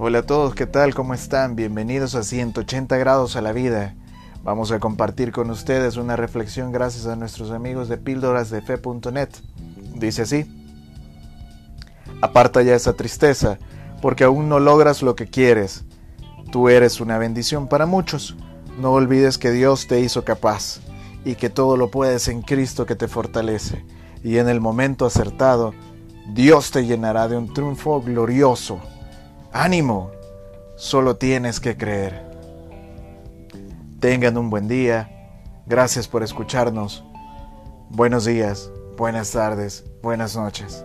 Hola a todos, ¿qué tal? ¿Cómo están? Bienvenidos a 180 grados a la vida. Vamos a compartir con ustedes una reflexión gracias a nuestros amigos de píldorasdefe.net. Dice así, aparta ya esa tristeza, porque aún no logras lo que quieres. Tú eres una bendición para muchos. No olvides que Dios te hizo capaz y que todo lo puedes en Cristo que te fortalece. Y en el momento acertado, Dios te llenará de un triunfo glorioso Ánimo, solo tienes que creer. Tengan un buen día. Gracias por escucharnos. Buenos días, buenas tardes, buenas noches.